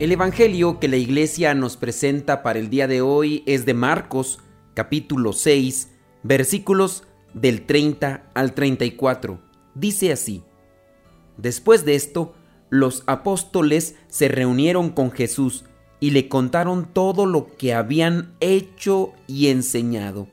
El Evangelio que la iglesia nos presenta para el día de hoy es de Marcos, capítulo 6, versículos del 30 al 34. Dice así, Después de esto, los apóstoles se reunieron con Jesús y le contaron todo lo que habían hecho y enseñado.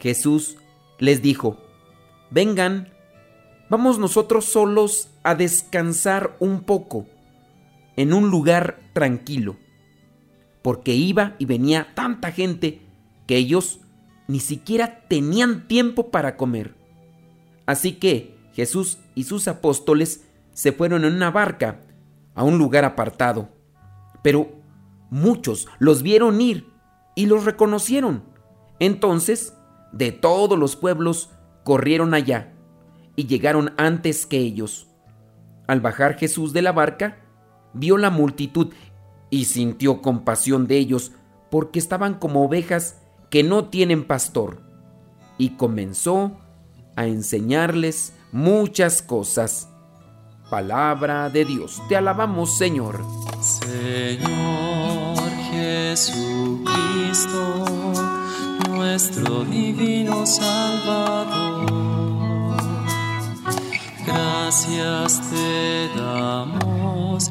Jesús les dijo, Vengan, vamos nosotros solos a descansar un poco en un lugar tranquilo, porque iba y venía tanta gente que ellos ni siquiera tenían tiempo para comer. Así que Jesús y sus apóstoles se fueron en una barca a un lugar apartado. Pero muchos los vieron ir y los reconocieron. Entonces, de todos los pueblos corrieron allá y llegaron antes que ellos. Al bajar Jesús de la barca, vio la multitud y sintió compasión de ellos, porque estaban como ovejas que no tienen pastor, y comenzó a enseñarles muchas cosas. Palabra de Dios, te alabamos Señor. Señor Jesucristo, nuestro divino Salvador, gracias te damos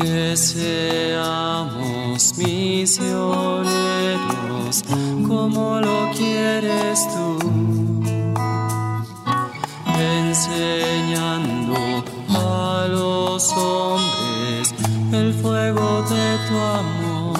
Que seamos misioneros como lo quieres tú enseñando a los hombres el fuego de tu amor.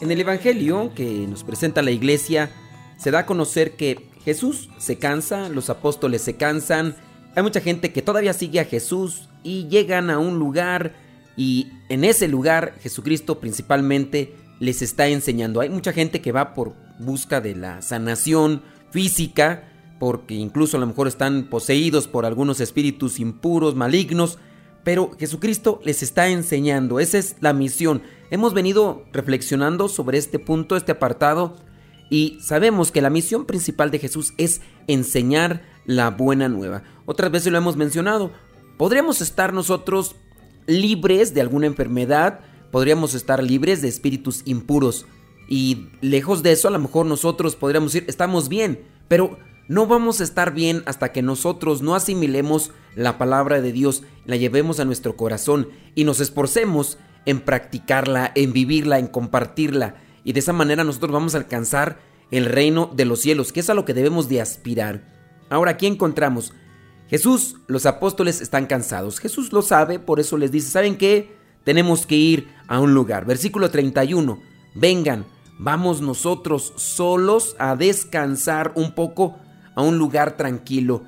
En el Evangelio que nos presenta la iglesia, se da a conocer que Jesús se cansa, los apóstoles se cansan, hay mucha gente que todavía sigue a Jesús y llegan a un lugar y en ese lugar Jesucristo principalmente les está enseñando. Hay mucha gente que va por busca de la sanación física, porque incluso a lo mejor están poseídos por algunos espíritus impuros, malignos, pero Jesucristo les está enseñando, esa es la misión. Hemos venido reflexionando sobre este punto, este apartado, y sabemos que la misión principal de Jesús es enseñar la buena nueva. Otras veces lo hemos mencionado, podríamos estar nosotros libres de alguna enfermedad, podríamos estar libres de espíritus impuros, y lejos de eso a lo mejor nosotros podríamos decir, estamos bien, pero no vamos a estar bien hasta que nosotros no asimilemos la palabra de Dios, la llevemos a nuestro corazón y nos esforcemos en practicarla, en vivirla, en compartirla. Y de esa manera nosotros vamos a alcanzar el reino de los cielos, que es a lo que debemos de aspirar. Ahora aquí encontramos, Jesús, los apóstoles están cansados. Jesús lo sabe, por eso les dice, ¿saben qué? Tenemos que ir a un lugar. Versículo 31, vengan, vamos nosotros solos a descansar un poco a un lugar tranquilo.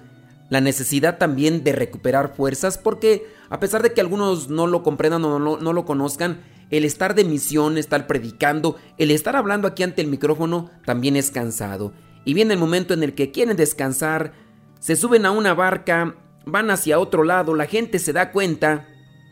La necesidad también de recuperar fuerzas porque a pesar de que algunos no lo comprendan o no, no, lo conozcan, el estar de misión, estar predicando, el estar hablando aquí ante el micrófono también es cansado. Y viene el momento en el que quieren descansar, se suben a una barca, van hacia otro lado, la gente se da cuenta,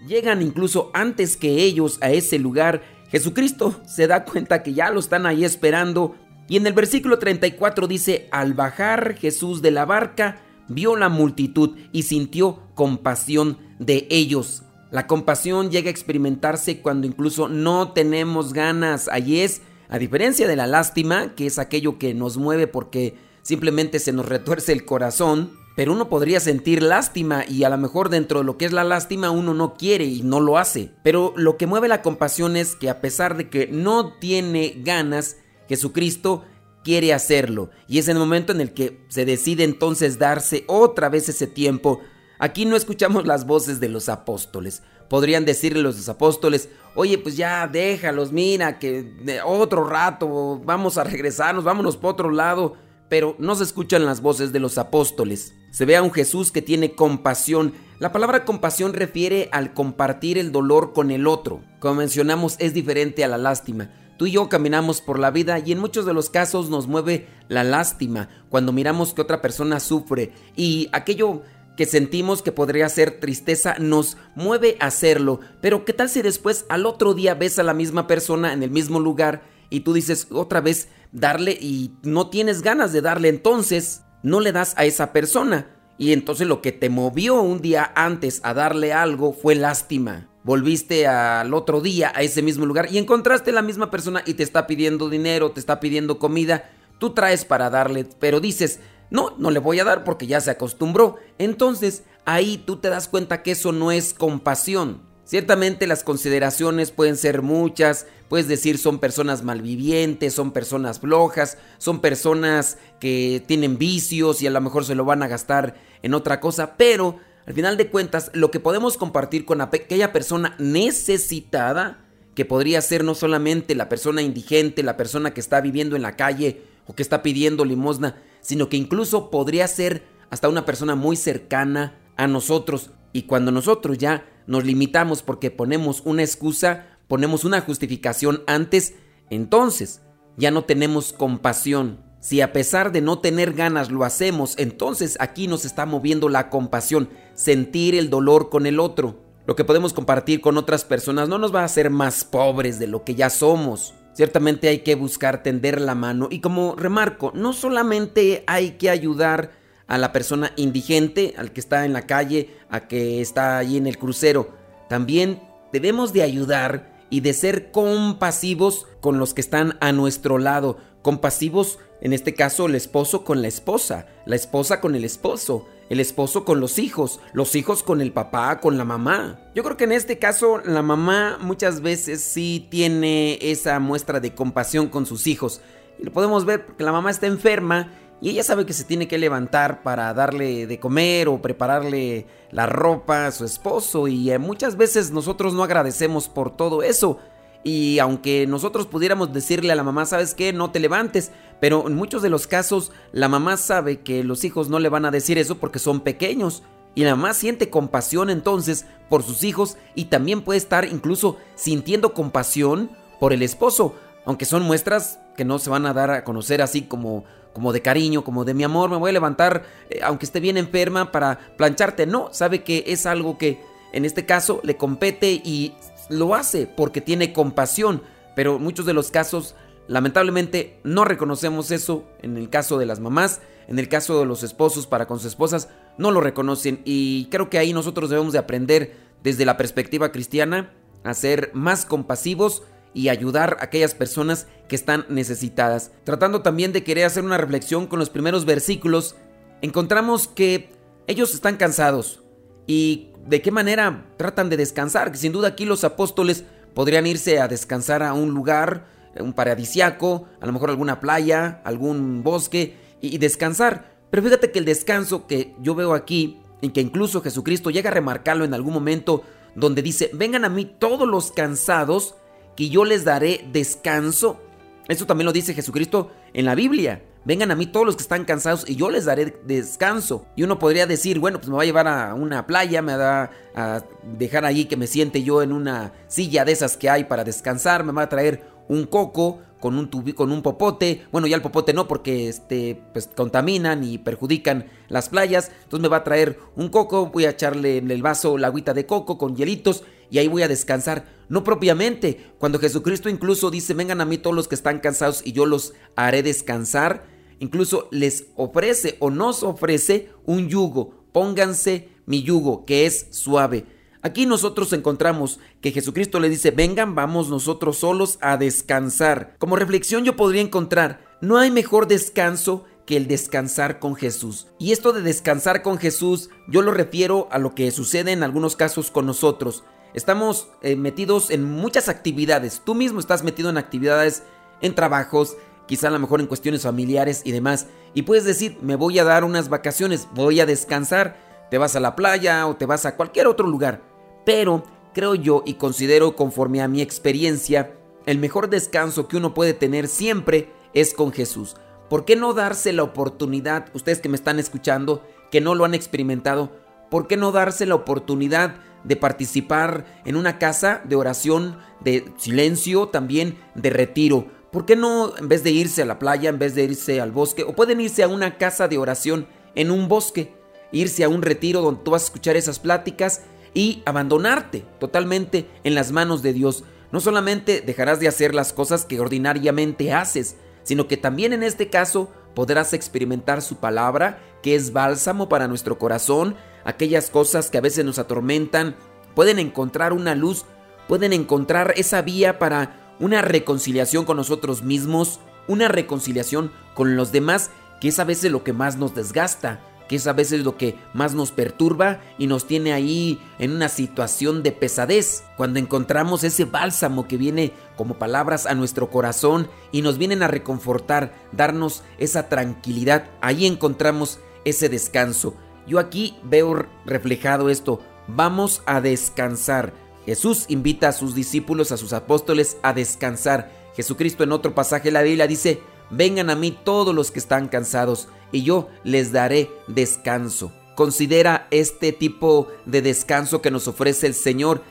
llegan incluso antes que ellos a ese lugar, Jesucristo se da cuenta que ya lo están ahí esperando y en el versículo 34 dice, al bajar Jesús de la barca, vio la multitud y sintió compasión de ellos. La compasión llega a experimentarse cuando incluso no tenemos ganas. Allí es, a diferencia de la lástima, que es aquello que nos mueve porque simplemente se nos retuerce el corazón, pero uno podría sentir lástima y a lo mejor dentro de lo que es la lástima uno no quiere y no lo hace. Pero lo que mueve la compasión es que a pesar de que no tiene ganas, Jesucristo quiere hacerlo y es el momento en el que se decide entonces darse otra vez ese tiempo. Aquí no escuchamos las voces de los apóstoles. Podrían decirle los apóstoles, oye, pues ya déjalos, mira, que otro rato vamos a regresarnos, vámonos por otro lado. Pero no se escuchan las voces de los apóstoles. Se ve a un Jesús que tiene compasión. La palabra compasión refiere al compartir el dolor con el otro. Como mencionamos, es diferente a la lástima. Tú y yo caminamos por la vida y en muchos de los casos nos mueve la lástima cuando miramos que otra persona sufre y aquello que sentimos que podría ser tristeza nos mueve a hacerlo. Pero ¿qué tal si después al otro día ves a la misma persona en el mismo lugar y tú dices otra vez darle y no tienes ganas de darle entonces no le das a esa persona? Y entonces lo que te movió un día antes a darle algo fue lástima volviste al otro día a ese mismo lugar y encontraste la misma persona y te está pidiendo dinero, te está pidiendo comida, tú traes para darle, pero dices, no, no le voy a dar porque ya se acostumbró. Entonces ahí tú te das cuenta que eso no es compasión. Ciertamente las consideraciones pueden ser muchas, puedes decir son personas malvivientes, son personas flojas, son personas que tienen vicios y a lo mejor se lo van a gastar en otra cosa, pero al final de cuentas, lo que podemos compartir con aquella persona necesitada, que podría ser no solamente la persona indigente, la persona que está viviendo en la calle o que está pidiendo limosna, sino que incluso podría ser hasta una persona muy cercana a nosotros. Y cuando nosotros ya nos limitamos porque ponemos una excusa, ponemos una justificación antes, entonces ya no tenemos compasión. Si a pesar de no tener ganas lo hacemos, entonces aquí nos está moviendo la compasión, sentir el dolor con el otro. Lo que podemos compartir con otras personas no nos va a hacer más pobres de lo que ya somos. Ciertamente hay que buscar tender la mano y como remarco, no solamente hay que ayudar a la persona indigente, al que está en la calle, a que está ahí en el crucero, también debemos de ayudar y de ser compasivos con los que están a nuestro lado, compasivos en este caso, el esposo con la esposa, la esposa con el esposo, el esposo con los hijos, los hijos con el papá, con la mamá. Yo creo que en este caso la mamá muchas veces sí tiene esa muestra de compasión con sus hijos. Y lo podemos ver porque la mamá está enferma y ella sabe que se tiene que levantar para darle de comer o prepararle la ropa a su esposo y eh, muchas veces nosotros no agradecemos por todo eso. Y aunque nosotros pudiéramos decirle a la mamá, ¿sabes qué? No te levantes. Pero en muchos de los casos la mamá sabe que los hijos no le van a decir eso porque son pequeños. Y la mamá siente compasión entonces por sus hijos y también puede estar incluso sintiendo compasión por el esposo. Aunque son muestras que no se van a dar a conocer así como, como de cariño, como de mi amor, me voy a levantar eh, aunque esté bien enferma para plancharte. No, sabe que es algo que en este caso le compete y lo hace porque tiene compasión, pero muchos de los casos lamentablemente no reconocemos eso en el caso de las mamás, en el caso de los esposos para con sus esposas no lo reconocen y creo que ahí nosotros debemos de aprender desde la perspectiva cristiana a ser más compasivos y ayudar a aquellas personas que están necesitadas. Tratando también de querer hacer una reflexión con los primeros versículos, encontramos que ellos están cansados y de qué manera tratan de descansar. Que sin duda aquí los apóstoles podrían irse a descansar a un lugar, un paradisiaco, a lo mejor alguna playa, algún bosque y, descansar. Pero fíjate que el descanso que yo veo aquí, y que incluso Jesucristo llega a remarcarlo en algún momento, donde dice, vengan a mí todos los cansados, que yo les daré descanso. Eso también lo dice Jesucristo en la Biblia. Vengan a mí todos los que están cansados y yo les daré descanso. Y uno podría decir, bueno, pues me va a llevar a una playa, me va a dejar allí que me siente yo en una silla de esas que hay para descansar, me va a traer un coco con un con un popote. Bueno, ya el popote no porque este pues contaminan y perjudican las playas. Entonces me va a traer un coco, voy a echarle en el vaso la agüita de coco con hielitos y ahí voy a descansar. No propiamente, cuando Jesucristo incluso dice, "Vengan a mí todos los que están cansados y yo los haré descansar." Incluso les ofrece o nos ofrece un yugo. Pónganse mi yugo, que es suave. Aquí nosotros encontramos que Jesucristo le dice, vengan, vamos nosotros solos a descansar. Como reflexión yo podría encontrar, no hay mejor descanso que el descansar con Jesús. Y esto de descansar con Jesús, yo lo refiero a lo que sucede en algunos casos con nosotros. Estamos eh, metidos en muchas actividades. Tú mismo estás metido en actividades, en trabajos, quizá a lo mejor en cuestiones familiares y demás. Y puedes decir, me voy a dar unas vacaciones, voy a descansar, te vas a la playa o te vas a cualquier otro lugar. Pero creo yo y considero conforme a mi experiencia, el mejor descanso que uno puede tener siempre es con Jesús. ¿Por qué no darse la oportunidad, ustedes que me están escuchando, que no lo han experimentado, ¿por qué no darse la oportunidad de participar en una casa de oración, de silencio, también de retiro? ¿Por qué no, en vez de irse a la playa, en vez de irse al bosque, o pueden irse a una casa de oración en un bosque, irse a un retiro donde tú vas a escuchar esas pláticas y abandonarte totalmente en las manos de Dios? No solamente dejarás de hacer las cosas que ordinariamente haces, sino que también en este caso podrás experimentar su palabra, que es bálsamo para nuestro corazón, aquellas cosas que a veces nos atormentan, pueden encontrar una luz, pueden encontrar esa vía para una reconciliación con nosotros mismos, una reconciliación con los demás, que es a veces lo que más nos desgasta, que es a veces lo que más nos perturba y nos tiene ahí en una situación de pesadez. Cuando encontramos ese bálsamo que viene como palabras a nuestro corazón y nos vienen a reconfortar, darnos esa tranquilidad, ahí encontramos ese descanso. Yo aquí veo reflejado esto, vamos a descansar. Jesús invita a sus discípulos, a sus apóstoles, a descansar. Jesucristo en otro pasaje de la Biblia dice, vengan a mí todos los que están cansados, y yo les daré descanso. Considera este tipo de descanso que nos ofrece el Señor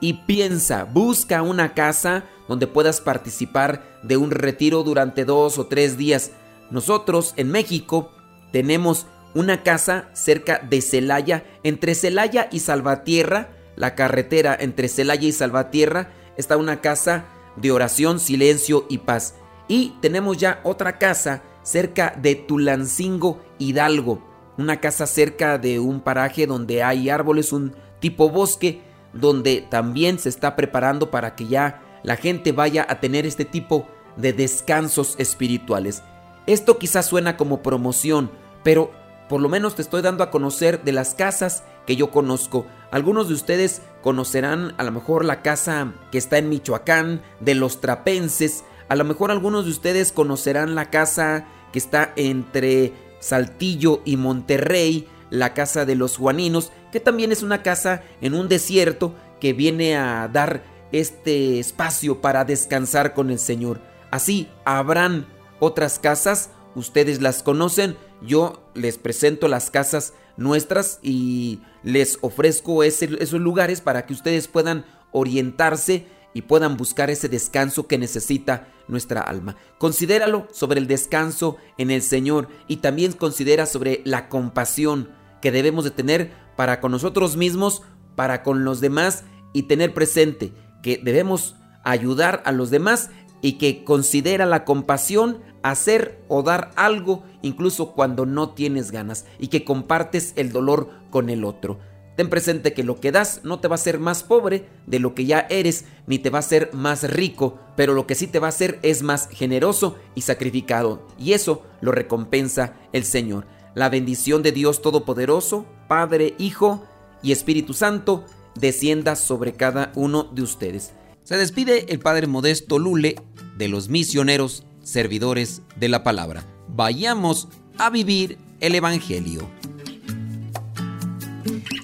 y piensa, busca una casa donde puedas participar de un retiro durante dos o tres días. Nosotros en México tenemos una casa cerca de Celaya, entre Celaya y Salvatierra, la carretera entre Celaya y Salvatierra, está una casa de oración, silencio y paz. Y tenemos ya otra casa cerca de Tulancingo, Hidalgo. Una casa cerca de un paraje donde hay árboles, un tipo bosque, donde también se está preparando para que ya la gente vaya a tener este tipo de descansos espirituales. Esto quizás suena como promoción, pero por lo menos te estoy dando a conocer de las casas que yo conozco. Algunos de ustedes conocerán a lo mejor la casa que está en Michoacán, de los trapenses. A lo mejor algunos de ustedes conocerán la casa que está entre Saltillo y Monterrey, la casa de los Juaninos, que también es una casa en un desierto que viene a dar este espacio para descansar con el Señor. Así habrán otras casas, ustedes las conocen, yo les presento las casas nuestras y les ofrezco esos lugares para que ustedes puedan orientarse y puedan buscar ese descanso que necesita nuestra alma. Considéralo sobre el descanso en el Señor y también considera sobre la compasión que debemos de tener para con nosotros mismos, para con los demás y tener presente que debemos ayudar a los demás y que considera la compasión hacer o dar algo incluso cuando no tienes ganas y que compartes el dolor con el otro. Ten presente que lo que das no te va a hacer más pobre de lo que ya eres, ni te va a hacer más rico, pero lo que sí te va a hacer es más generoso y sacrificado, y eso lo recompensa el Señor. La bendición de Dios Todopoderoso, Padre, Hijo y Espíritu Santo, descienda sobre cada uno de ustedes. Se despide el Padre Modesto Lule de los misioneros servidores de la palabra. Vayamos a vivir el Evangelio.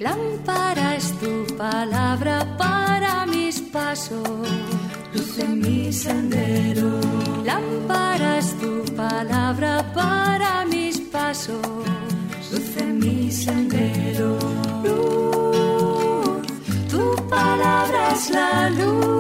Lámpara es tu palabra para mis pasos, luz en mi sendero. Lámpara es tu palabra para mis pasos, luz en mi sendero. Luz, tu palabra es la luz